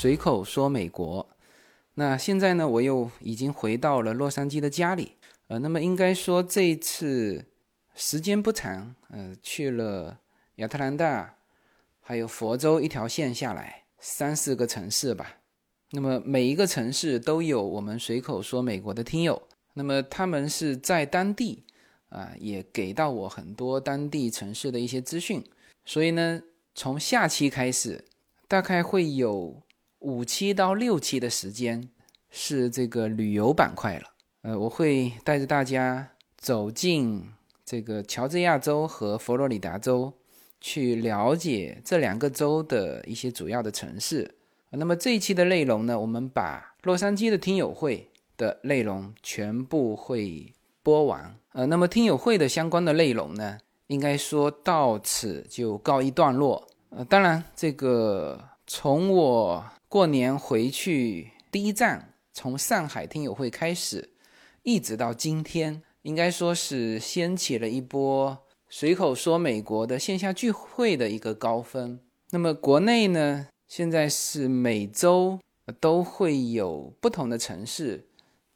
随口说美国。那现在呢，我又已经回到了洛杉矶的家里。呃，那么应该说这一次时间不长，呃，去了亚特兰大，还有佛州一条线下来三四个城市吧。那么每一个城市都有我们随口说美国的听友。那么他们是在当地啊，也给到我很多当地城市的一些资讯。所以呢，从下期开始，大概会有五期到六期的时间是这个旅游板块了。呃，我会带着大家走进这个乔治亚州和佛罗里达州，去了解这两个州的一些主要的城市。那么这一期的内容呢，我们把洛杉矶的听友会的内容全部会播完。呃，那么听友会的相关的内容呢？应该说到此就告一段落。呃，当然，这个从我过年回去第一站，从上海听友会开始，一直到今天，应该说是掀起了一波随口说美国的线下聚会的一个高峰。那么国内呢，现在是每周都会有不同的城市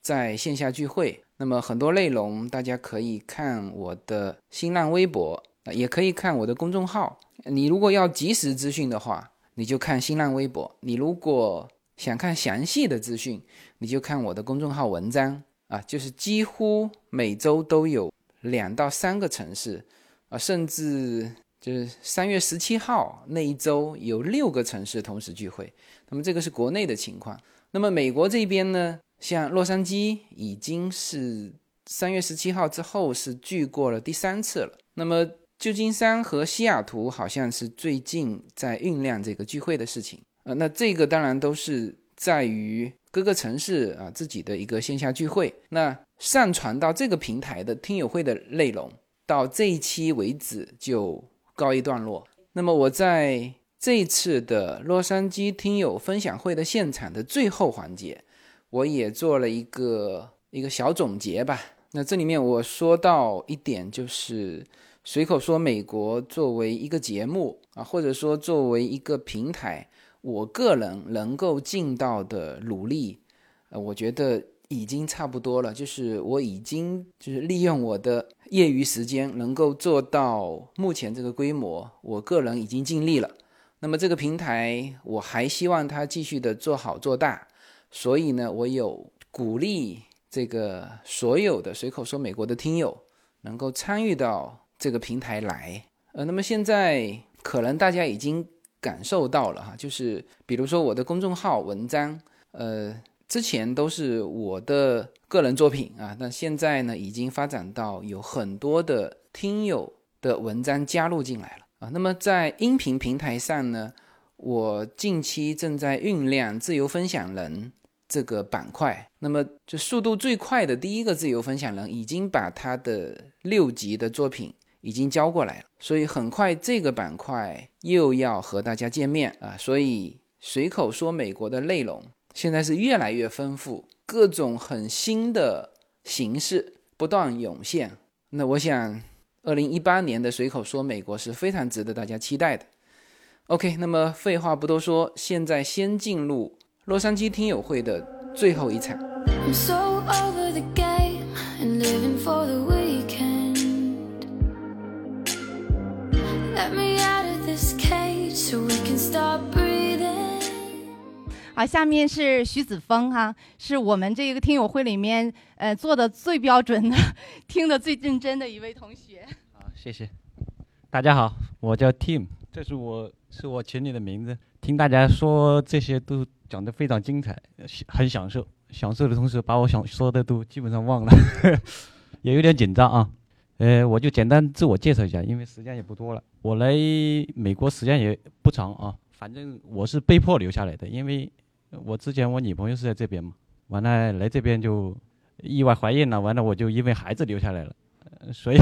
在线下聚会。那么很多内容，大家可以看我的新浪微博，也可以看我的公众号。你如果要及时资讯的话，你就看新浪微博；你如果想看详细的资讯，你就看我的公众号文章啊。就是几乎每周都有两到三个城市啊，甚至就是三月十七号那一周有六个城市同时聚会。那么这个是国内的情况。那么美国这边呢？像洛杉矶已经是三月十七号之后是聚过了第三次了。那么旧金山和西雅图好像是最近在酝酿这个聚会的事情。呃，那这个当然都是在于各个城市啊自己的一个线下聚会。那上传到这个平台的听友会的内容，到这一期为止就告一段落。那么我在这一次的洛杉矶听友分享会的现场的最后环节。我也做了一个一个小总结吧。那这里面我说到一点，就是随口说美国作为一个节目啊，或者说作为一个平台，我个人能够尽到的努力，呃，我觉得已经差不多了。就是我已经就是利用我的业余时间，能够做到目前这个规模，我个人已经尽力了。那么这个平台，我还希望它继续的做好做大。所以呢，我有鼓励这个所有的随口说美国的听友能够参与到这个平台来。呃，那么现在可能大家已经感受到了哈，就是比如说我的公众号文章，呃，之前都是我的个人作品啊，那现在呢已经发展到有很多的听友的文章加入进来了啊。那么在音频平台上呢，我近期正在酝酿自由分享人。这个板块，那么就速度最快的第一个自由分享人已经把他的六集的作品已经交过来了，所以很快这个板块又要和大家见面啊！所以随口说美国的内容现在是越来越丰富，各种很新的形式不断涌现。那我想，二零一八年的随口说美国是非常值得大家期待的。OK，那么废话不多说，现在先进入。洛杉矶听友会的最后一场。好，下面是徐子峰哈，是我们这个听友会里面呃做的最标准的、听的最认真的一位同学。好，谢谢。大家好，我叫 Tim，这是我是我群里的名字。听大家说这些都。讲的非常精彩，很享受。享受的同时，把我想说的都基本上忘了，也有点紧张啊。呃，我就简单自我介绍一下，因为时间也不多了。我来美国时间也不长啊，反正我是被迫留下来的，因为我之前我女朋友是在这边嘛，完了来这边就意外怀孕了，完了我就因为孩子留下来了。所以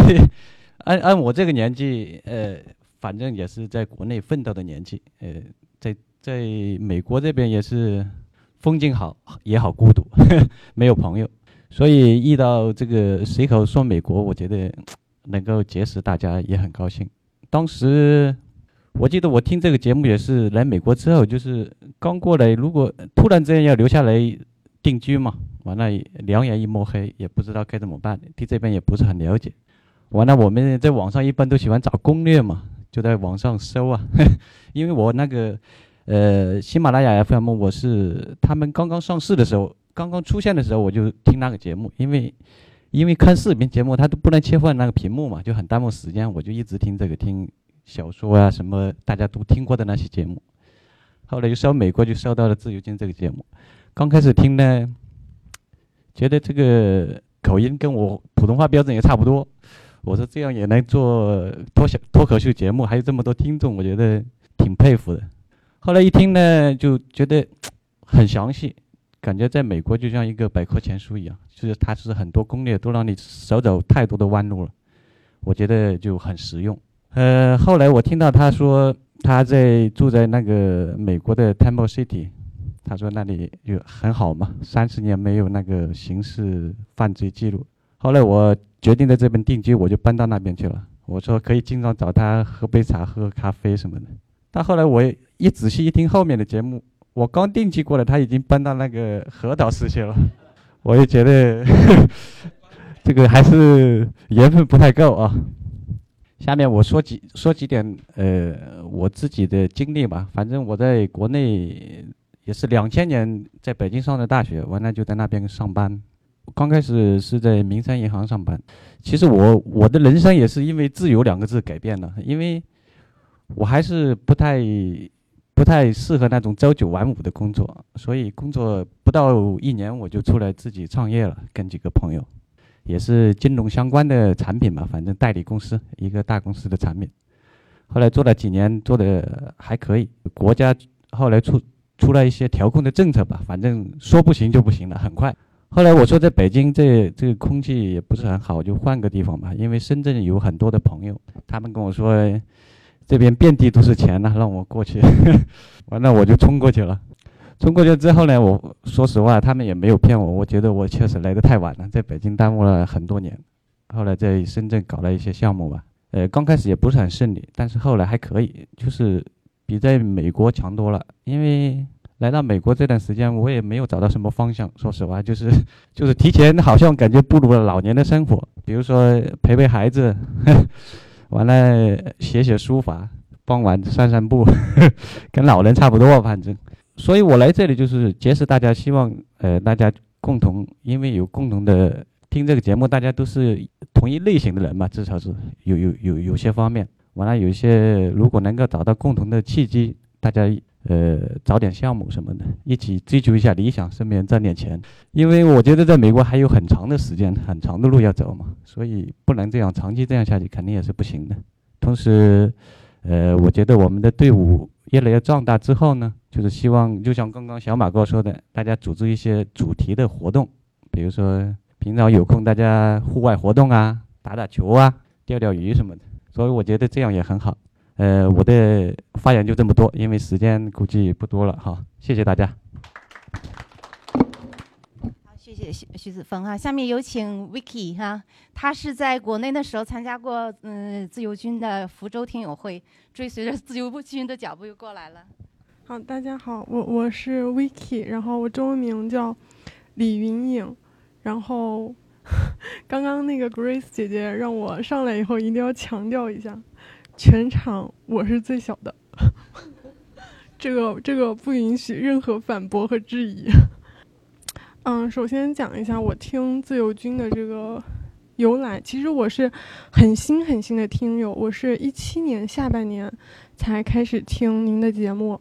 按按我这个年纪，呃，反正也是在国内奋斗的年纪，呃，在。在美国这边也是风景好，也好孤独，没有朋友，所以遇到这个随口说美国，我觉得 能够结识大家也很高兴。当时我记得我听这个节目也是来美国之后，就是刚过来，如果突然之间要留下来定居嘛，完了两眼一抹黑，也不知道该怎么办，对这边也不是很了解。完了，我们在网上一般都喜欢找攻略嘛，就在网上搜啊。因为我那个呃喜马拉雅 FM，我是他们刚刚上市的时候，刚刚出现的时候，我就听那个节目，因为因为看视频节目，它都不能切换那个屏幕嘛，就很耽误时间，我就一直听这个听小说啊什么大家都听过的那些节目。后来就烧美国，就烧到了自由军这个节目。刚开始听呢，觉得这个口音跟我普通话标准也差不多。我说这样也能做脱小脱口秀节目，还有这么多听众，我觉得挺佩服的。后来一听呢，就觉得很详细，感觉在美国就像一个百科全书一样，就是它是很多攻略都让你少走太多的弯路了，我觉得就很实用。呃，后来我听到他说他在住在那个美国的 Temple City，他说那里就很好嘛，三十年没有那个刑事犯罪记录。后来我。决定在这边定居，我就搬到那边去了。我说可以经常找他喝杯茶、喝咖啡什么的。但后来我一仔细一听后面的节目，我刚定居过来，他已经搬到那个核桃市去了。我也觉得 这个还是缘分不太够啊。下面我说几说几点呃我自己的经历吧。反正我在国内也是两千年在北京上的大学，完了就在那边上班。刚开始是在民生银行上班，其实我我的人生也是因为“自由”两个字改变了，因为我还是不太不太适合那种朝九晚五的工作，所以工作不到一年我就出来自己创业了，跟几个朋友，也是金融相关的产品嘛，反正代理公司一个大公司的产品，后来做了几年，做的还可以，国家后来出出了一些调控的政策吧，反正说不行就不行了，很快。后来我说在北京这这个空气也不是很好，就换个地方吧。因为深圳有很多的朋友，他们跟我说这边遍地都是钱呢，让我过去。完了我就冲过去了。冲过去之后呢，我说实话，他们也没有骗我。我觉得我确实来的太晚了，在北京耽误了很多年。后来在深圳搞了一些项目吧，呃，刚开始也不是很顺利，但是后来还可以，就是比在美国强多了，因为。来到美国这段时间，我也没有找到什么方向。说实话，就是 就是提前好像感觉步入了老年的生活，比如说陪陪孩子，完了写写书法，傍晚散散步，跟老人差不多，反正。所以我来这里就是结识大家，希望呃大家共同，因为有共同的听这个节目，大家都是同一类型的人嘛，至少是有有有有些方面。完了有一些如果能够找到共同的契机，大家。呃，找点项目什么的，一起追求一下理想，顺便赚点钱。因为我觉得在美国还有很长的时间，很长的路要走嘛，所以不能这样长期这样下去，肯定也是不行的。同时，呃，我觉得我们的队伍越来越壮大之后呢，就是希望，就像刚刚小马哥说的，大家组织一些主题的活动，比如说平常有空大家户外活动啊，打打球啊，钓钓鱼什么的。所以我觉得这样也很好。呃，我的发言就这么多，因为时间估计不多了哈。谢谢大家。好，谢谢徐徐子峰哈。下面有请 Vicky 哈，他是在国内的时候参加过嗯自由军的福州听友会，追随着自由军的脚步又过来了。好，大家好，我我是 Vicky，然后我中文名叫李云颖，然后 刚刚那个 Grace 姐姐让我上来以后一定要强调一下。全场我是最小的，这个这个不允许任何反驳和质疑。嗯，首先讲一下我听自由军的这个由来。其实我是很新很新的听友，我是一七年下半年才开始听您的节目，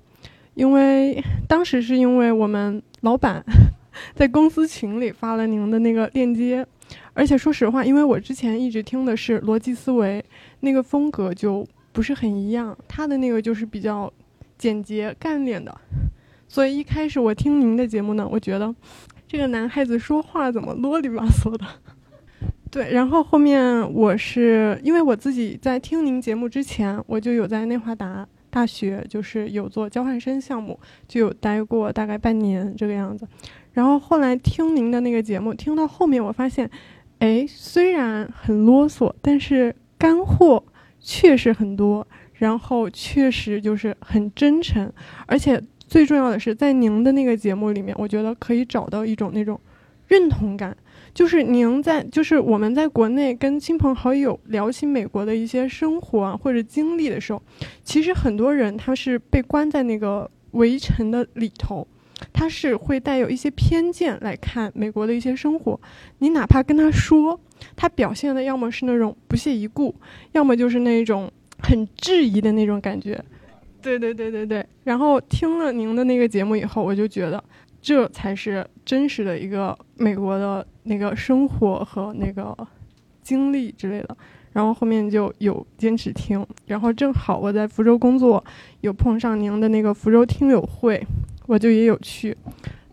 因为当时是因为我们老板 在公司群里发了您的那个链接。而且说实话，因为我之前一直听的是逻辑思维，那个风格就不是很一样。他的那个就是比较简洁干练的，所以一开始我听您的节目呢，我觉得这个男孩子说话怎么啰里吧嗦的。对，然后后面我是因为我自己在听您节目之前，我就有在内华达大学就是有做交换生项目，就有待过大概半年这个样子。然后后来听您的那个节目，听到后面我发现，哎，虽然很啰嗦，但是干货确实很多。然后确实就是很真诚，而且最重要的是，在您的那个节目里面，我觉得可以找到一种那种认同感。就是您在，就是我们在国内跟亲朋好友聊起美国的一些生活啊或者经历的时候，其实很多人他是被关在那个围城的里头，他是会带有一些偏见来看美国的一些生活。你哪怕跟他说，他表现的要么是那种不屑一顾，要么就是那种很质疑的那种感觉。对对对对对。然后听了您的那个节目以后，我就觉得。这才是真实的一个美国的那个生活和那个经历之类的，然后后面就有坚持听，然后正好我在福州工作，有碰上您的那个福州听友会，我就也有去，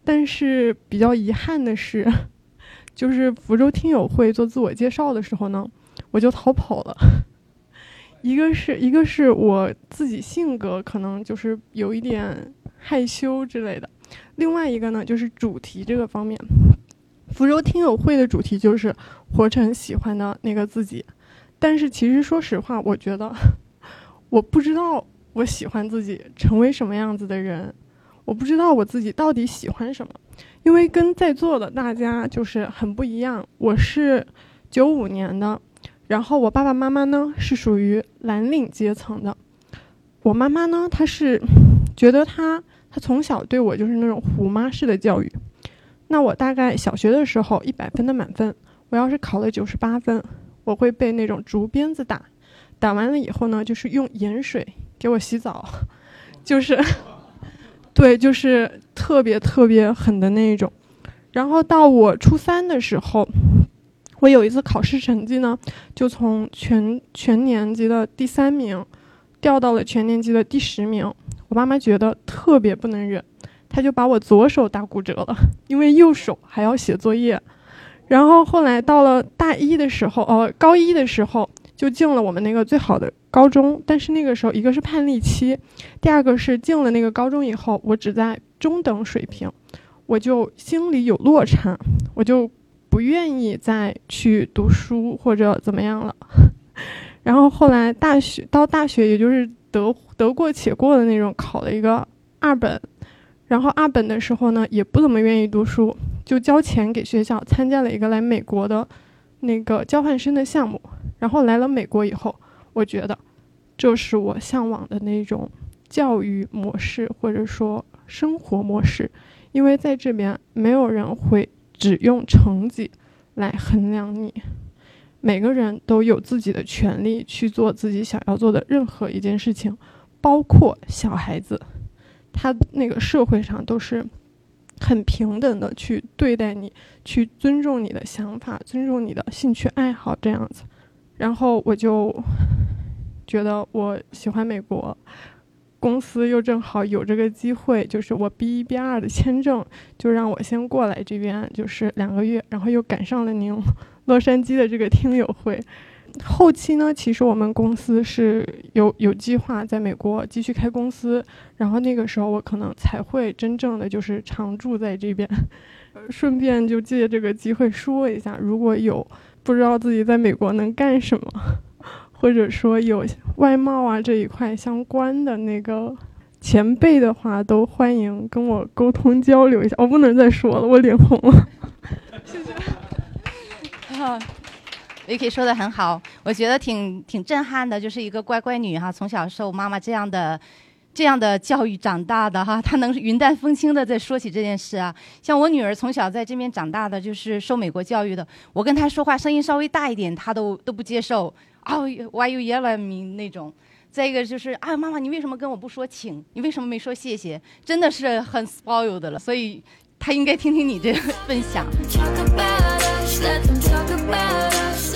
但是比较遗憾的是，就是福州听友会做自我介绍的时候呢，我就逃跑了，一个是一个是我自己性格可能就是有一点害羞之类的。另外一个呢，就是主题这个方面，福州听友会的主题就是活成喜欢的那个自己。但是其实说实话，我觉得 我不知道我喜欢自己成为什么样子的人，我不知道我自己到底喜欢什么，因为跟在座的大家就是很不一样。我是九五年的，然后我爸爸妈妈呢是属于蓝领阶层的，我妈妈呢她是觉得她。她从小对我就是那种虎妈式的教育，那我大概小学的时候一百分的满分，我要是考了九十八分，我会被那种竹鞭子打，打完了以后呢，就是用盐水给我洗澡，就是，对，就是特别特别狠的那一种。然后到我初三的时候，我有一次考试成绩呢，就从全全年级的第三名，掉到了全年级的第十名。我妈妈觉得特别不能忍，她就把我左手打骨折了，因为右手还要写作业。然后后来到了大一的时候，哦，高一的时候就进了我们那个最好的高中。但是那个时候，一个是叛逆期，第二个是进了那个高中以后，我只在中等水平，我就心里有落差，我就不愿意再去读书或者怎么样了。然后后来大学到大学，也就是得得过且过的那种，考了一个二本。然后二本的时候呢，也不怎么愿意读书，就交钱给学校参加了一个来美国的那个交换生的项目。然后来了美国以后，我觉得这是我向往的那种教育模式或者说生活模式，因为在这边没有人会只用成绩来衡量你。每个人都有自己的权利去做自己想要做的任何一件事情，包括小孩子，他那个社会上都是很平等的去对待你，去尊重你的想法，尊重你的兴趣爱好这样子。然后我就觉得我喜欢美国，公司又正好有这个机会，就是我 B 一 B 二的签证，就让我先过来这边，就是两个月，然后又赶上了您。洛杉矶的这个听友会，后期呢，其实我们公司是有有计划在美国继续开公司，然后那个时候我可能才会真正的就是常住在这边。顺便就借这个机会说一下，如果有不知道自己在美国能干什么，或者说有外贸啊这一块相关的那个前辈的话，都欢迎跟我沟通交流一下。我不能再说了，我脸红了。谢谢。好 Vicky 说的很好，我觉得挺挺震撼的，就是一个乖乖女哈，从小受妈妈这样的这样的教育长大的哈，她能云淡风轻的在说起这件事啊。像我女儿从小在这边长大的，就是受美国教育的，我跟她说话声音稍微大一点，她都都不接受哦，Why you yell at me 那种。再一个就是啊，妈妈你为什么跟我不说请？你为什么没说谢谢？真的是很 spoiled 的了，所以她应该听听你这个分享。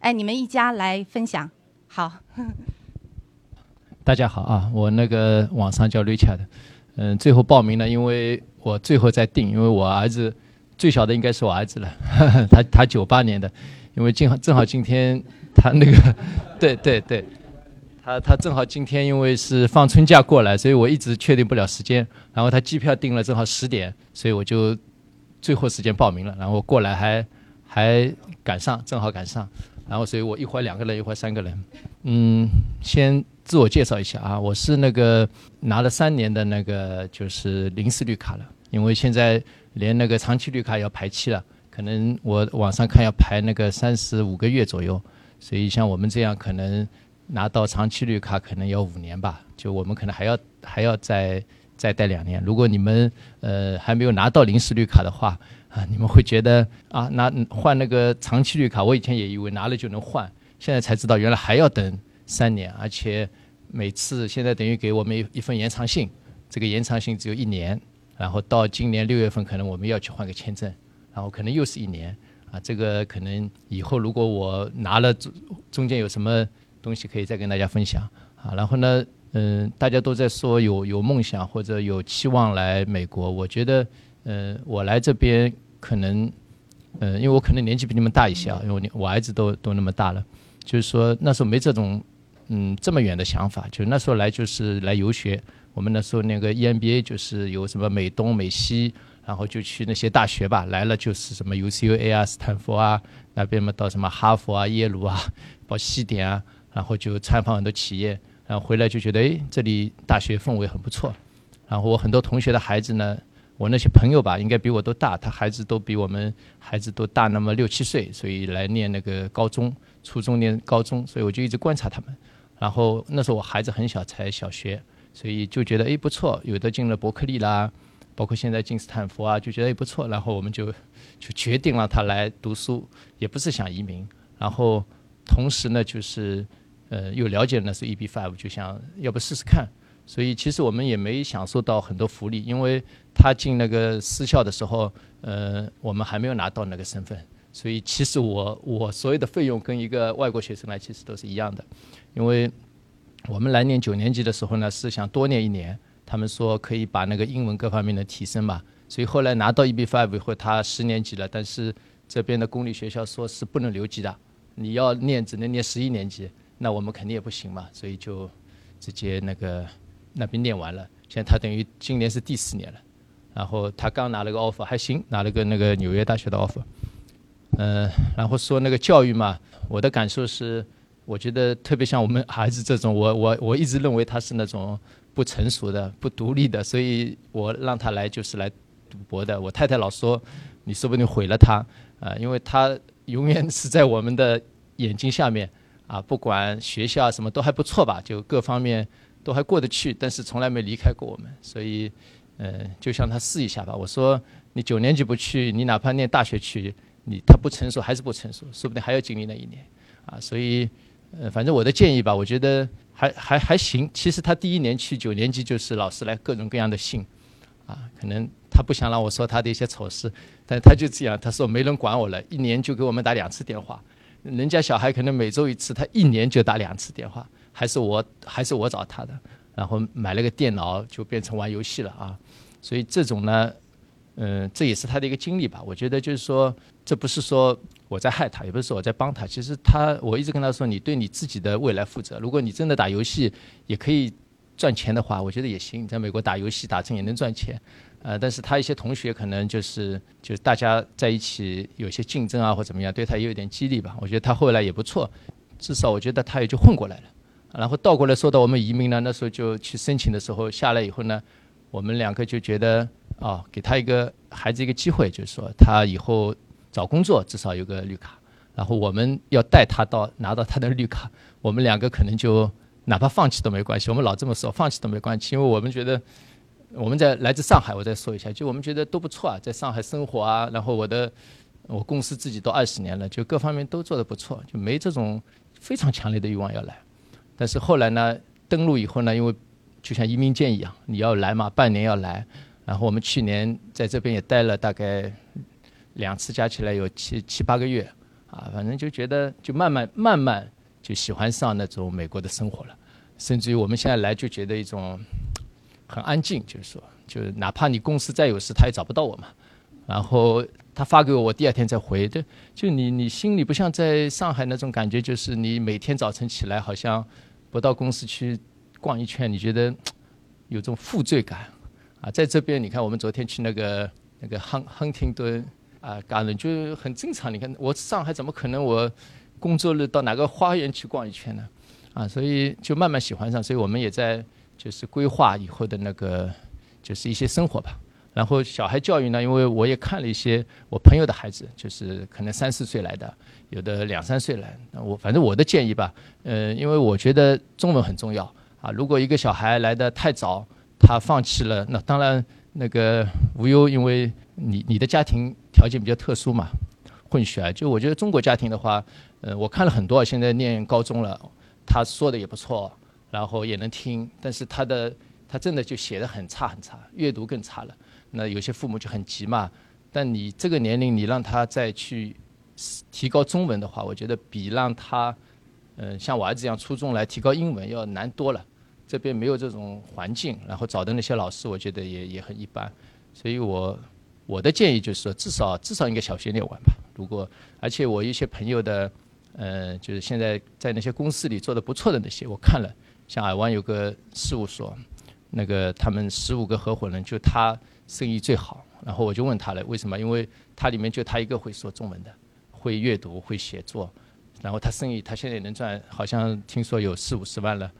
哎，你们一家来分享。好，大家好啊，我那个网上叫 Richard，嗯，最后报名了，因为我最后再定，因为我儿子最小的应该是我儿子了，他他九八年的，因为正好正好今天他那个，对对对，他他正好今天因为是放春假过来，所以我一直确定不了时间，然后他机票订了正好十点，所以我就。最后时间报名了，然后过来还还赶上，正好赶上，然后所以我一会儿两个人，一会儿三个人。嗯，先自我介绍一下啊，我是那个拿了三年的那个就是临时绿卡了，因为现在连那个长期绿卡要排期了，可能我网上看要排那个三十五个月左右，所以像我们这样可能拿到长期绿卡可能要五年吧，就我们可能还要还要再。再待两年。如果你们呃还没有拿到临时绿卡的话啊，你们会觉得啊，拿换那个长期绿卡，我以前也以为拿了就能换，现在才知道原来还要等三年，而且每次现在等于给我们一一份延长信，这个延长信只有一年，然后到今年六月份可能我们要去换个签证，然后可能又是一年啊，这个可能以后如果我拿了中中间有什么东西可以再跟大家分享啊，然后呢？嗯，大家都在说有有梦想或者有期望来美国。我觉得，嗯，我来这边可能，呃，因为我可能年纪比你们大一些啊，因为我我儿子都都那么大了，就是说那时候没这种嗯这么远的想法。就那时候来就是来游学，我们那时候那个 EMBA 就是有什么美东美西，然后就去那些大学吧。来了就是什么 UCLA 啊、斯坦福啊那边嘛，到什么哈佛啊、耶鲁啊、包西点啊，然后就参访很多企业。然后回来就觉得，哎，这里大学氛围很不错。然后我很多同学的孩子呢，我那些朋友吧，应该比我都大，他孩子都比我们孩子都大那么六七岁，所以来念那个高中、初中念高中，所以我就一直观察他们。然后那时候我孩子很小，才小学，所以就觉得哎不错，有的进了伯克利啦，包括现在进斯坦福啊，就觉得也不错。然后我们就就决定让他来读书，也不是想移民。然后同时呢，就是。呃，又了解那是 EB five，就想要不试试看，所以其实我们也没享受到很多福利，因为他进那个私校的时候，呃，我们还没有拿到那个身份，所以其实我我所有的费用跟一个外国学生来其实都是一样的，因为我们来年九年级的时候呢是想多念一年，他们说可以把那个英文各方面的提升嘛，所以后来拿到 EB five 以后，他十年级了，但是这边的公立学校说是不能留级的，你要念只能念十一年级。那我们肯定也不行嘛，所以就直接那个那边念完了。现在他等于今年是第四年了，然后他刚拿了个 offer，还行，拿了个那个纽约大学的 offer。嗯，然后说那个教育嘛，我的感受是，我觉得特别像我们孩子这种，我我我一直认为他是那种不成熟的、不独立的，所以我让他来就是来赌博的。我太太老说，你说不定毁了他啊，因为他永远是在我们的眼睛下面。啊，不管学校什么都还不错吧，就各方面都还过得去，但是从来没离开过我们，所以，呃，就向他试一下吧。我说你九年级不去，你哪怕念大学去，你他不成熟还是不成熟，说不定还要经历那一年，啊，所以，呃，反正我的建议吧，我觉得还还还行。其实他第一年去九年级就是老师来各种各样的信，啊，可能他不想让我说他的一些丑事，但他就这样，他说没人管我了，一年就给我们打两次电话。人家小孩可能每周一次，他一年就打两次电话，还是我还是我找他的，然后买了个电脑就变成玩游戏了啊，所以这种呢，嗯，这也是他的一个经历吧。我觉得就是说，这不是说我在害他，也不是说我在帮他，其实他我一直跟他说，你对你自己的未来负责。如果你真的打游戏也可以赚钱的话，我觉得也行。你在美国打游戏打成也能赚钱。呃，但是他一些同学可能就是就是大家在一起有些竞争啊或怎么样，对他也有点激励吧。我觉得他后来也不错，至少我觉得他也就混过来了。然后倒过来说到我们移民呢，那时候就去申请的时候下来以后呢，我们两个就觉得啊，给他一个孩子一个机会，就是说他以后找工作至少有个绿卡。然后我们要带他到拿到他的绿卡，我们两个可能就哪怕放弃都没关系。我们老这么说，放弃都没关系，因为我们觉得我们在来自上海，我再说一下，就我们觉得都不错啊，在上海生活啊，然后我的我公司自己都二十年了，就各方面都做得不错，就没这种非常强烈的欲望要来。但是后来呢，登陆以后呢，因为就像移民舰一样，你要来嘛，半年要来。然后我们去年在这边也待了大概两次，加起来有七七八个月，啊，反正就觉得就慢慢慢慢就喜欢上那种美国的生活了。甚至于我们现在来就觉得一种很安静，就是说，就哪怕你公司再有事，他也找不到我嘛。然后他发给我，我第二天再回。的，就你你心里不像在上海那种感觉，就是你每天早晨起来好像不到公司去逛一圈，你觉得 有种负罪感。啊，在这边你看，我们昨天去那个那个亨亨廷顿啊，嘎伦就很正常。你看我上海怎么可能我工作日到哪个花园去逛一圈呢？啊，所以就慢慢喜欢上。所以我们也在就是规划以后的那个就是一些生活吧。然后小孩教育呢，因为我也看了一些我朋友的孩子，就是可能三四岁来的，有的两三岁来。我反正我的建议吧，呃，因为我觉得中文很重要啊。如果一个小孩来的太早，他放弃了，那当然那个无忧，因为你你的家庭条件比较特殊嘛，混血儿。就我觉得中国家庭的话，呃，我看了很多，现在念高中了，他说的也不错，然后也能听，但是他的他真的就写的很差很差，阅读更差了。那有些父母就很急嘛，但你这个年龄，你让他再去提高中文的话，我觉得比让他嗯像我儿子一样初中来提高英文要难多了。这边没有这种环境，然后找的那些老师，我觉得也也很一般，所以我我的建议就是说，至少至少应该小学念完吧。如果而且我一些朋友的，呃，就是现在在那些公司里做的不错的那些，我看了，像尔湾有个事务所，那个他们十五个合伙人，就他生意最好。然后我就问他了，为什么？因为他里面就他一个会说中文的，会阅读，会写作，然后他生意他现在能赚，好像听说有四五十万了。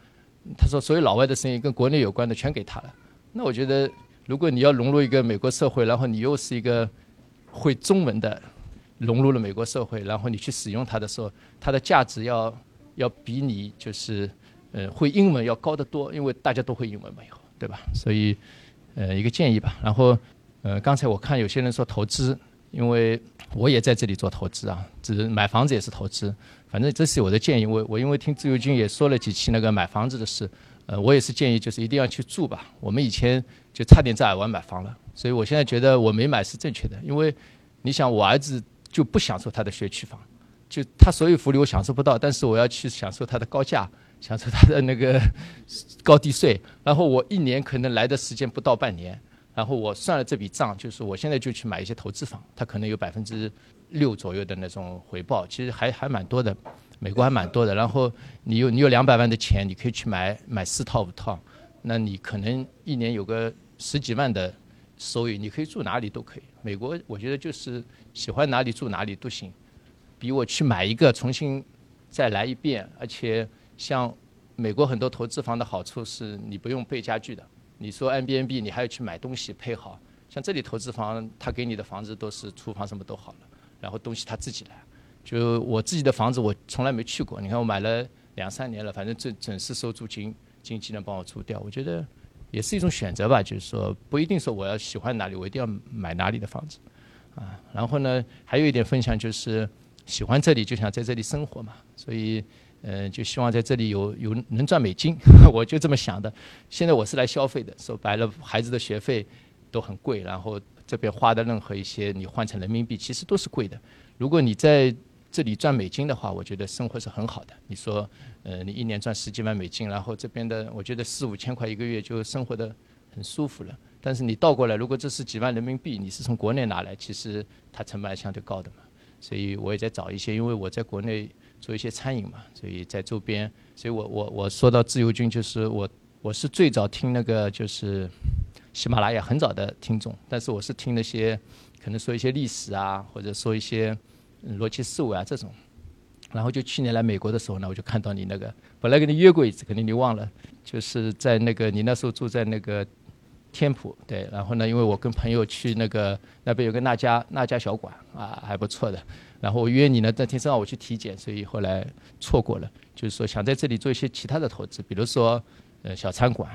他说：“所有老外的生意跟国内有关的全给他了。”那我觉得，如果你要融入一个美国社会，然后你又是一个会中文的，融入了美国社会，然后你去使用它的时候，它的价值要要比你就是呃会英文要高得多，因为大家都会英文嘛，以后对吧？所以呃一个建议吧。然后呃刚才我看有些人说投资，因为我也在这里做投资啊，只是买房子也是投资。反正这是我的建议，我我因为听自由军也说了几期那个买房子的事，呃，我也是建议就是一定要去住吧。我们以前就差点在尔湾买房了，所以我现在觉得我没买是正确的，因为你想我儿子就不享受他的学区房，就他所有福利我享受不到，但是我要去享受他的高价，享受他的那个高低税，然后我一年可能来的时间不到半年，然后我算了这笔账，就是我现在就去买一些投资房，它可能有百分之。六左右的那种回报，其实还还蛮多的，美国还蛮多的。然后你有你有两百万的钱，你可以去买买四套五套，那你可能一年有个十几万的收益，你可以住哪里都可以。美国我觉得就是喜欢哪里住哪里都行，比我去买一个重新再来一遍。而且像美国很多投资房的好处是你不用备家具的，你说 n b n b 你还要去买东西配好，像这里投资房他给你的房子都是厨房什么都好了。然后东西他自己来，就我自己的房子我从来没去过。你看我买了两三年了，反正准准时收租金，经纪人帮我租掉。我觉得也是一种选择吧，就是说不一定说我要喜欢哪里，我一定要买哪里的房子啊。然后呢，还有一点分享就是喜欢这里就想在这里生活嘛，所以嗯就希望在这里有有能赚美金，我就这么想的。现在我是来消费的，说白了孩子的学费都很贵，然后。这边花的任何一些，你换成人民币其实都是贵的。如果你在这里赚美金的话，我觉得生活是很好的。你说，呃，你一年赚十几万美金，然后这边的我觉得四五千块一个月就生活的很舒服了。但是你倒过来，如果这是几万人民币，你是从国内拿来，其实它成本相对高的嘛。所以我也在找一些，因为我在国内做一些餐饮嘛，所以在周边。所以我我我说到自由军，就是我我是最早听那个就是。喜马拉雅很早的听众，但是我是听那些可能说一些历史啊，或者说一些逻辑思维啊这种。然后就去年来美国的时候呢，我就看到你那个，本来跟你约过一次，肯定你忘了，就是在那个你那时候住在那个天普对，然后呢，因为我跟朋友去那个那边有个那家那家小馆啊，还不错的。然后我约你呢，那天正好我去体检，所以后来错过了。就是说想在这里做一些其他的投资，比如说呃小餐馆。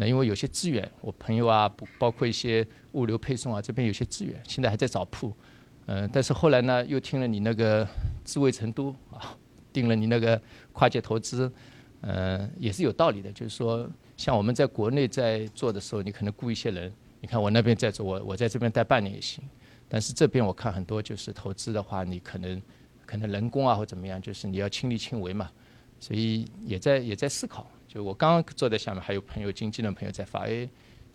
那因为有些资源，我朋友啊，不包括一些物流配送啊，这边有些资源，现在还在找铺。嗯，但是后来呢，又听了你那个智慧成都啊，定了你那个跨界投资，嗯，也是有道理的。就是说，像我们在国内在做的时候，你可能雇一些人，你看我那边在做，我我在这边待半年也行。但是这边我看很多就是投资的话，你可能可能人工啊或怎么样，就是你要亲力亲为嘛，所以也在也在思考。就我刚刚坐在下面，还有朋友经纪人朋友在发，哎，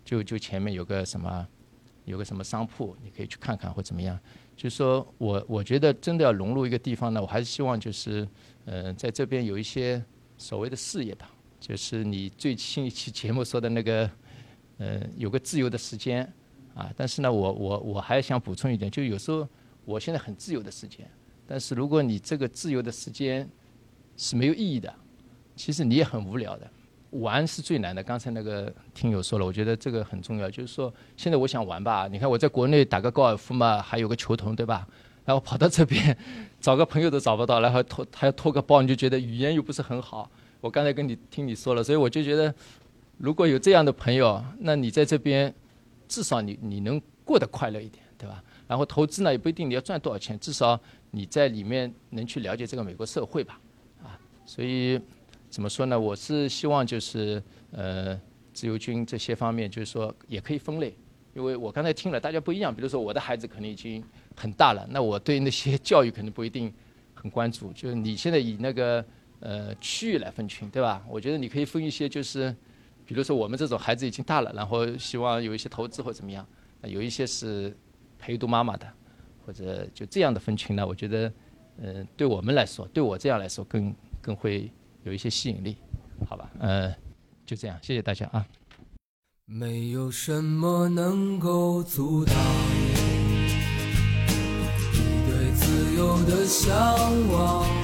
就就前面有个什么，有个什么商铺，你可以去看看或怎么样。就是说我我觉得真的要融入一个地方呢，我还是希望就是，嗯，在这边有一些所谓的事业吧，就是你最新一期节目说的那个，嗯，有个自由的时间。啊，但是呢，我我我还想补充一点，就有时候我现在很自由的时间，但是如果你这个自由的时间是没有意义的，其实你也很无聊的。玩是最难的，刚才那个听友说了，我觉得这个很重要，就是说现在我想玩吧，你看我在国内打个高尔夫嘛，还有个球童，对吧？然后跑到这边找个朋友都找不到，然后拖还要拖个包，你就觉得语言又不是很好。我刚才跟你听你说了，所以我就觉得如果有这样的朋友，那你在这边。至少你你能过得快乐一点，对吧？然后投资呢也不一定你要赚多少钱，至少你在里面能去了解这个美国社会吧，啊，所以怎么说呢？我是希望就是呃自由军这些方面就是说也可以分类，因为我刚才听了大家不一样，比如说我的孩子可能已经很大了，那我对那些教育可能不一定很关注，就是你现在以那个呃区域来分群，对吧？我觉得你可以分一些就是。比如说我们这种孩子已经大了，然后希望有一些投资或怎么样，有一些是陪读妈妈的，或者就这样的分群呢，我觉得，嗯，对我们来说，对我这样来说更更会有一些吸引力，好吧？呃，就这样，谢谢大家啊。没有什么能够阻挡你对自由的向往。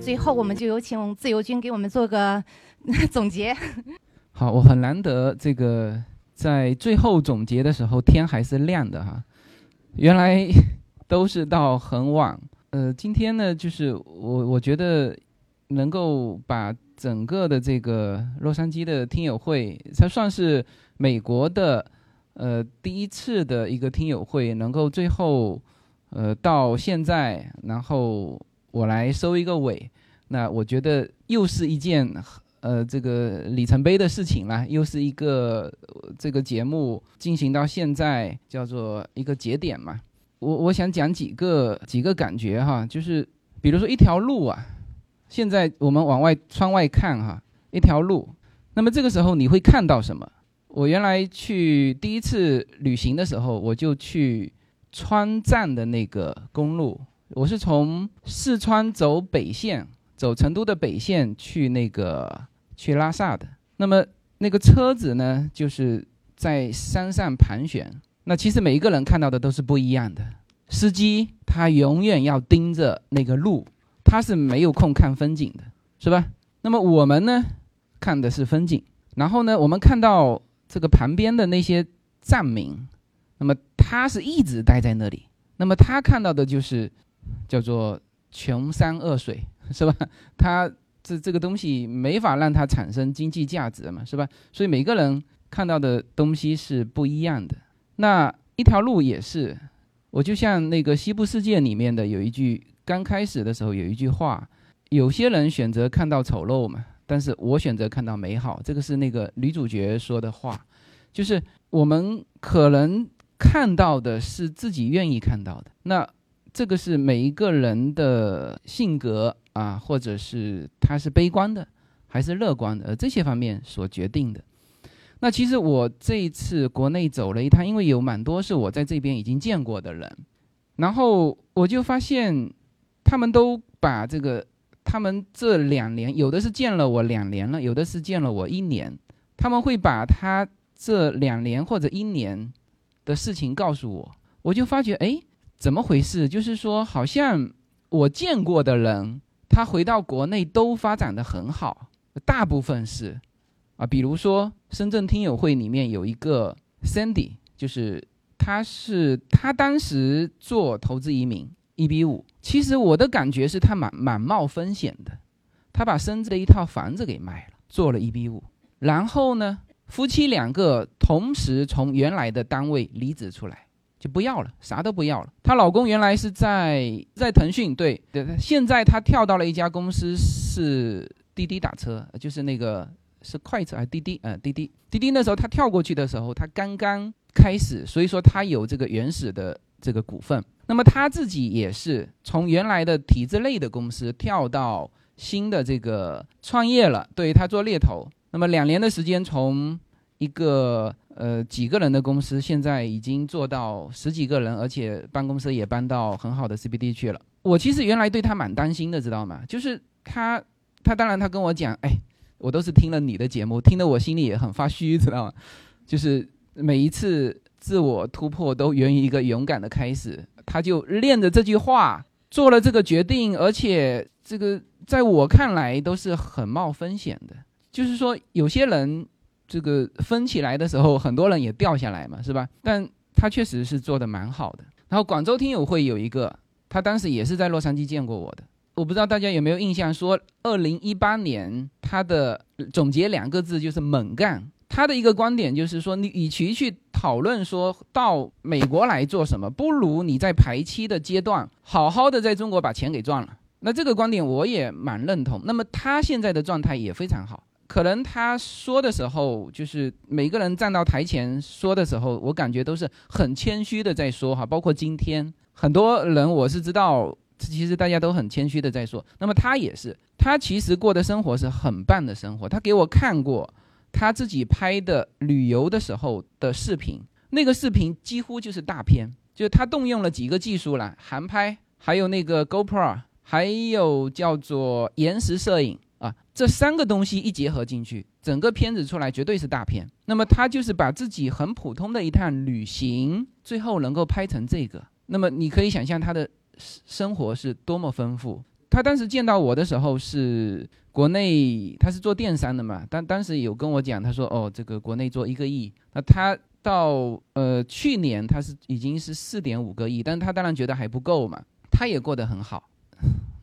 最后，我们就有请自由军给我们做个 总结。好，我很难得这个在最后总结的时候天还是亮的哈。原来都是到很晚。呃，今天呢，就是我我觉得能够把整个的这个洛杉矶的听友会，才算是美国的呃第一次的一个听友会，能够最后呃到现在，然后。我来收一个尾，那我觉得又是一件呃这个里程碑的事情了，又是一个这个节目进行到现在叫做一个节点嘛。我我想讲几个几个感觉哈，就是比如说一条路啊，现在我们往外窗外看哈，一条路，那么这个时候你会看到什么？我原来去第一次旅行的时候，我就去川藏的那个公路。我是从四川走北线，走成都的北线去那个去拉萨的。那么那个车子呢，就是在山上盘旋。那其实每一个人看到的都是不一样的。司机他永远要盯着那个路，他是没有空看风景的，是吧？那么我们呢，看的是风景。然后呢，我们看到这个旁边的那些藏民，那么他是一直待在那里。那么他看到的就是。叫做穷山恶水，是吧？它这这个东西没法让它产生经济价值嘛，是吧？所以每个人看到的东西是不一样的。那一条路也是，我就像那个《西部世界》里面的有一句，刚开始的时候有一句话，有些人选择看到丑陋嘛，但是我选择看到美好。这个是那个女主角说的话，就是我们可能看到的是自己愿意看到的。那这个是每一个人的性格啊，或者是他是悲观的还是乐观的，而这些方面所决定的。那其实我这一次国内走了一趟，因为有蛮多是我在这边已经见过的人，然后我就发现，他们都把这个，他们这两年有的是见了我两年了，有的是见了我一年，他们会把他这两年或者一年的事情告诉我，我就发觉，哎，怎么回事？就是说，好像我见过的人，他回到国内都发展的很好，大部分是。啊，比如说深圳听友会里面有一个 Sandy，就是他是他当时做投资移民一比五，其实我的感觉是他蛮蛮冒风险的，他把深圳的一套房子给卖了，做了一比五，然后呢，夫妻两个同时从原来的单位离职出来，不要了，啥都不要了。她老公原来是在在腾讯，对对，现在他跳到了一家公司是滴滴打车，就是那个。是快车还是滴滴？呃，滴滴，滴滴那时候他跳过去的时候，他刚刚开始，所以说他有这个原始的这个股份。那么他自己也是从原来的体制类的公司跳到新的这个创业了，对他做猎头。那么两年的时间，从一个呃几个人的公司，现在已经做到十几个人，而且办公室也搬到很好的 CBD 去了。我其实原来对他蛮担心的，知道吗？就是他，他当然他跟我讲，哎。我都是听了你的节目，听得我心里也很发虚，知道吗？就是每一次自我突破都源于一个勇敢的开始。他就练着这句话做了这个决定，而且这个在我看来都是很冒风险的。就是说，有些人这个分起来的时候，很多人也掉下来嘛，是吧？但他确实是做的蛮好的。然后广州听友会有一个，他当时也是在洛杉矶见过我的。我不知道大家有没有印象，说二零一八年他的总结两个字就是猛干。他的一个观点就是说，你与其去讨论说到美国来做什么，不如你在排期的阶段好好的在中国把钱给赚了。那这个观点我也蛮认同。那么他现在的状态也非常好，可能他说的时候，就是每个人站到台前说的时候，我感觉都是很谦虚的在说哈。包括今天很多人，我是知道。其实大家都很谦虚的在说，那么他也是，他其实过的生活是很棒的生活。他给我看过他自己拍的旅游的时候的视频，那个视频几乎就是大片，就是他动用了几个技术了，航拍，还有那个 GoPro，还有叫做延时摄影啊，这三个东西一结合进去，整个片子出来绝对是大片。那么他就是把自己很普通的一趟旅行，最后能够拍成这个，那么你可以想象他的。生活是多么丰富。他当时见到我的时候是国内，他是做电商的嘛，当当时有跟我讲，他说哦，这个国内做一个亿，那他到呃去年他是已经是四点五个亿，但他当然觉得还不够嘛，他也过得很好。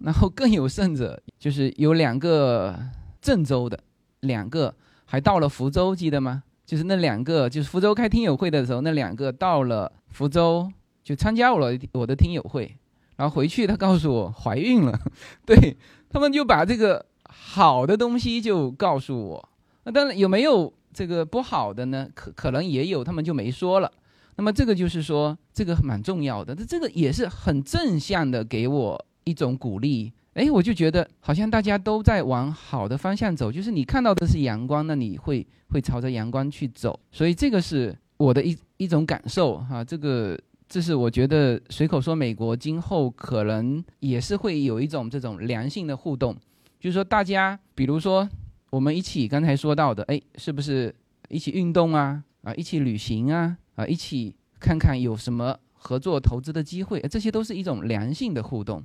然后更有甚者，就是有两个郑州的，两个还到了福州，记得吗？就是那两个，就是福州开听友会的时候，那两个到了福州就参加了我的听友会。然后回去，他告诉我怀孕了，对他们就把这个好的东西就告诉我。那当然有没有这个不好的呢？可可能也有，他们就没说了。那么这个就是说，这个蛮重要的，这这个也是很正向的，给我一种鼓励。哎，我就觉得好像大家都在往好的方向走，就是你看到的是阳光，那你会会朝着阳光去走。所以这个是我的一一种感受哈，这个。这是我觉得随口说，美国今后可能也是会有一种这种良性的互动，就是说大家，比如说我们一起刚才说到的，哎，是不是一起运动啊，啊，一起旅行啊，啊，一起看看有什么合作投资的机会，这些都是一种良性的互动。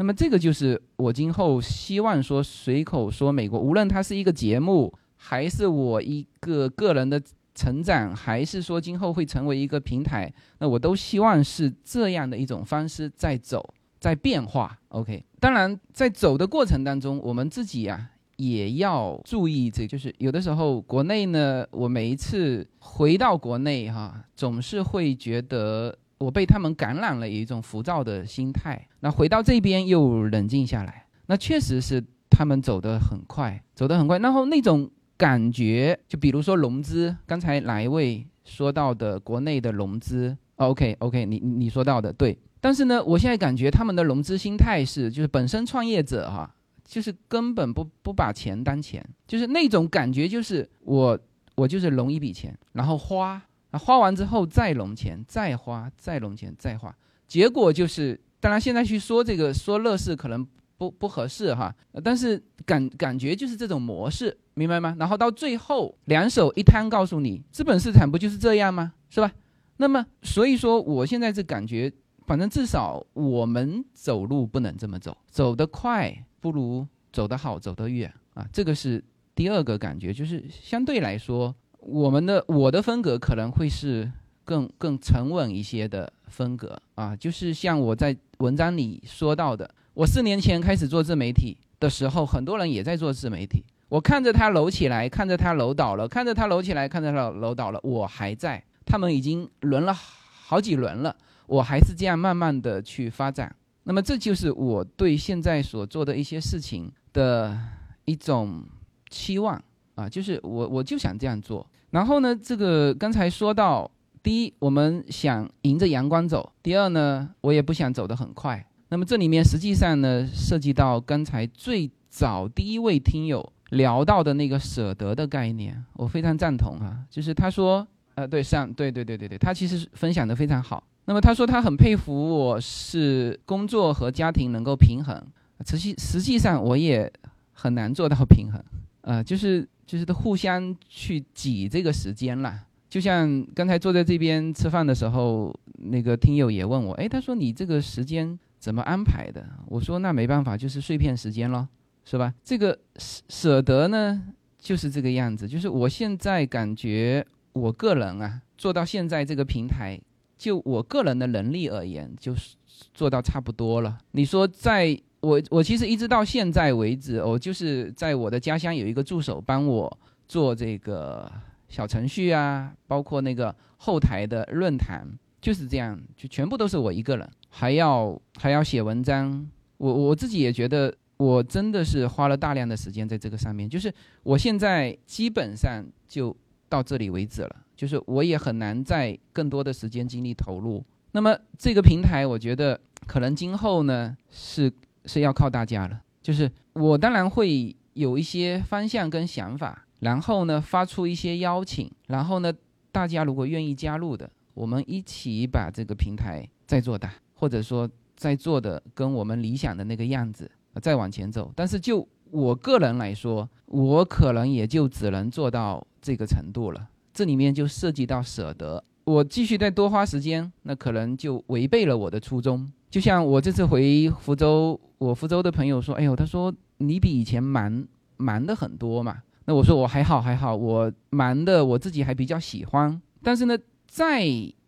那么这个就是我今后希望说随口说美国，无论它是一个节目，还是我一个个人的。成长还是说今后会成为一个平台，那我都希望是这样的一种方式在走，在变化。OK，当然在走的过程当中，我们自己呀也要注意，这就是有的时候国内呢，我每一次回到国内哈，总是会觉得我被他们感染了，一种浮躁的心态。那回到这边又冷静下来，那确实是他们走得很快，走得很快。然后那种感觉，就比如说融资，刚才哪一位说到的国内的融资？OK OK，你你说到的对。但是呢，我现在感觉他们的融资心态是，就是本身创业者哈，就是根本不不把钱当钱，就是那种感觉，就是我我就是融一笔钱，然后花。啊，花完之后再融钱，再花，再融钱，再花，结果就是，当然现在去说这个说乐视可能不不合适哈，但是感感觉就是这种模式，明白吗？然后到最后两手一摊，告诉你资本市场不就是这样吗？是吧？那么所以说，我现在这感觉，反正至少我们走路不能这么走，走得快不如走得好，走得远啊，这个是第二个感觉，就是相对来说。我们的我的风格可能会是更更沉稳一些的风格啊，就是像我在文章里说到的，我四年前开始做自媒体的时候，很多人也在做自媒体，我看着他楼起来，看着他楼倒了，看着他楼起来，看着他楼倒了，我还在，他们已经轮了好几轮了，我还是这样慢慢的去发展，那么这就是我对现在所做的一些事情的一种期望。啊，就是我我就想这样做。然后呢，这个刚才说到，第一，我们想迎着阳光走；第二呢，我也不想走得很快。那么这里面实际上呢，涉及到刚才最早第一位听友聊到的那个舍得的概念，我非常赞同啊。就是他说，呃，对，上，对对对对对，他其实分享的非常好。那么他说他很佩服我是工作和家庭能够平衡，实际实际上我也很难做到平衡，呃，就是。就是都互相去挤这个时间啦。就像刚才坐在这边吃饭的时候，那个听友也问我，哎，他说你这个时间怎么安排的？我说那没办法，就是碎片时间咯，是吧？这个舍舍得呢，就是这个样子。就是我现在感觉，我个人啊，做到现在这个平台，就我个人的能力而言，就是做到差不多了。你说在。我我其实一直到现在为止，我就是在我的家乡有一个助手帮我做这个小程序啊，包括那个后台的论坛，就是这样，就全部都是我一个人，还要还要写文章。我我自己也觉得，我真的是花了大量的时间在这个上面。就是我现在基本上就到这里为止了，就是我也很难再更多的时间精力投入。那么这个平台，我觉得可能今后呢是。是要靠大家了，就是我当然会有一些方向跟想法，然后呢发出一些邀请，然后呢大家如果愿意加入的，我们一起把这个平台再做大，或者说再做的跟我们理想的那个样子再往前走。但是就我个人来说，我可能也就只能做到这个程度了。这里面就涉及到舍得，我继续再多花时间，那可能就违背了我的初衷。就像我这次回福州，我福州的朋友说：“哎呦，他说你比以前忙忙的很多嘛。”那我说我还好还好，我忙的我自己还比较喜欢。但是呢，再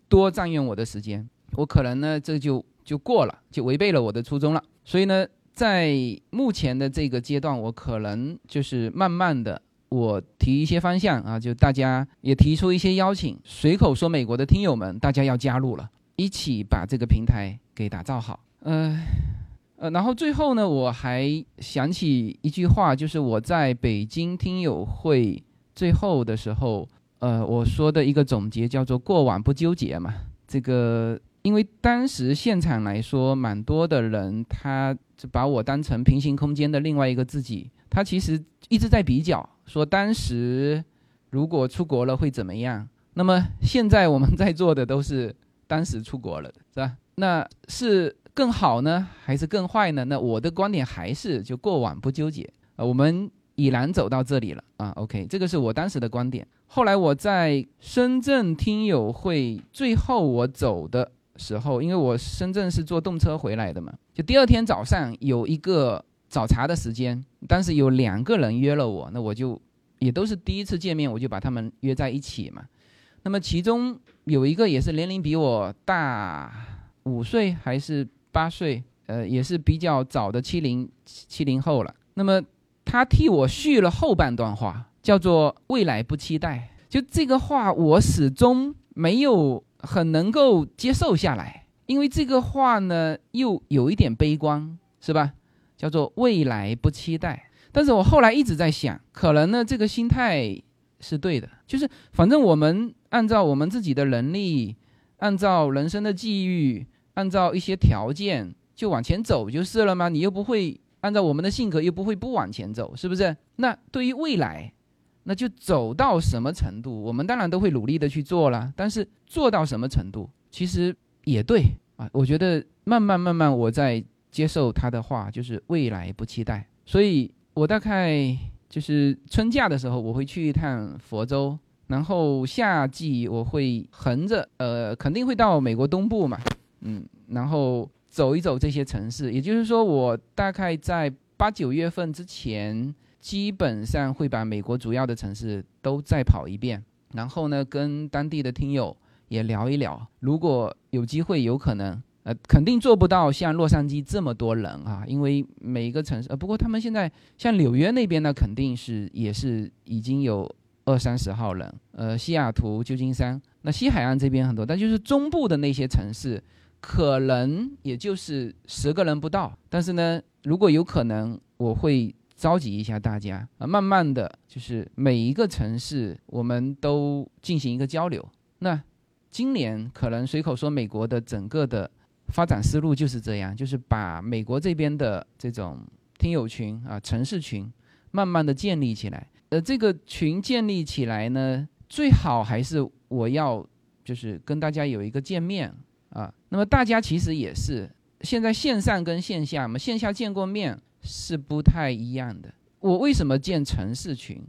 多占用我的时间，我可能呢这就就过了，就违背了我的初衷了。所以呢，在目前的这个阶段，我可能就是慢慢的，我提一些方向啊，就大家也提出一些邀请，随口说美国的听友们，大家要加入了，一起把这个平台。给打造好，呃，呃，然后最后呢，我还想起一句话，就是我在北京听友会最后的时候，呃，我说的一个总结叫做“过往不纠结”嘛。这个，因为当时现场来说，蛮多的人，他就把我当成平行空间的另外一个自己，他其实一直在比较，说当时如果出国了会怎么样。那么现在我们在做的都是当时出国了，是吧？那是更好呢，还是更坏呢？那我的观点还是就过往不纠结啊。我们已然走到这里了啊。OK，这个是我当时的观点。后来我在深圳听友会最后我走的时候，因为我深圳是坐动车回来的嘛，就第二天早上有一个早茶的时间，当时有两个人约了我，那我就也都是第一次见面，我就把他们约在一起嘛。那么其中有一个也是年龄比我大。五岁还是八岁？呃，也是比较早的七零七零后了。那么他替我续了后半段话，叫做“未来不期待”。就这个话，我始终没有很能够接受下来，因为这个话呢又有一点悲观，是吧？叫做未来不期待。但是我后来一直在想，可能呢这个心态是对的，就是反正我们按照我们自己的能力，按照人生的际遇，按照一些条件就往前走就是了吗？你又不会按照我们的性格，又不会不往前走，是不是？那对于未来。那就走到什么程度，我们当然都会努力的去做了。但是做到什么程度，其实也对啊。我觉得慢慢慢慢，我在接受他的话，就是未来不期待。所以我大概就是春假的时候，我会去一趟佛州，然后夏季我会横着，呃，肯定会到美国东部嘛，嗯，然后走一走这些城市。也就是说，我大概在八九月份之前。基本上会把美国主要的城市都再跑一遍，然后呢，跟当地的听友也聊一聊。如果有机会，有可能，呃，肯定做不到像洛杉矶这么多人啊，因为每一个城市，呃，不过他们现在像纽约那边呢，肯定是也是已经有二三十号人。呃，西雅图、旧金山，那西海岸这边很多，但就是中部的那些城市，可能也就是十个人不到。但是呢，如果有可能，我会。召集一下大家啊，慢慢的就是每一个城市，我们都进行一个交流。那今年可能随口说美国的整个的发展思路就是这样，就是把美国这边的这种听友群啊、城市群，慢慢的建立起来。呃，这个群建立起来呢，最好还是我要就是跟大家有一个见面啊。那么大家其实也是现在线上跟线下嘛，线下见过面。是不太一样的。我为什么建城市群？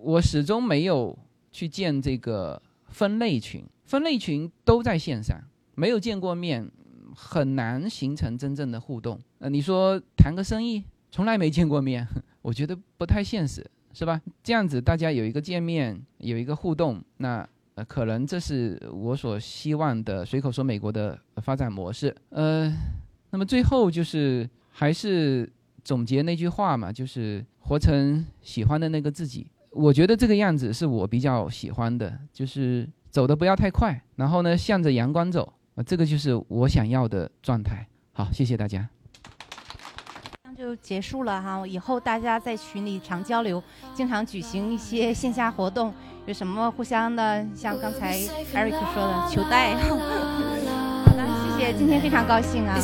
我始终没有去建这个分类群。分类群都在线上，没有见过面，很难形成真正的互动。呃，你说谈个生意，从来没见过面，我觉得不太现实，是吧？这样子大家有一个见面，有一个互动，那呃，可能这是我所希望的。随口说美国的发展模式。呃，那么最后就是还是。总结那句话嘛，就是活成喜欢的那个自己。我觉得这个样子是我比较喜欢的，就是走的不要太快，然后呢向着阳光走，这个就是我想要的状态。好，谢谢大家。就结束了哈，以后大家在群里常交流，经常举行一些线下活动，有什么互相的，像刚才 Eric 说的求带。好的，谢谢，今天非常高兴啊。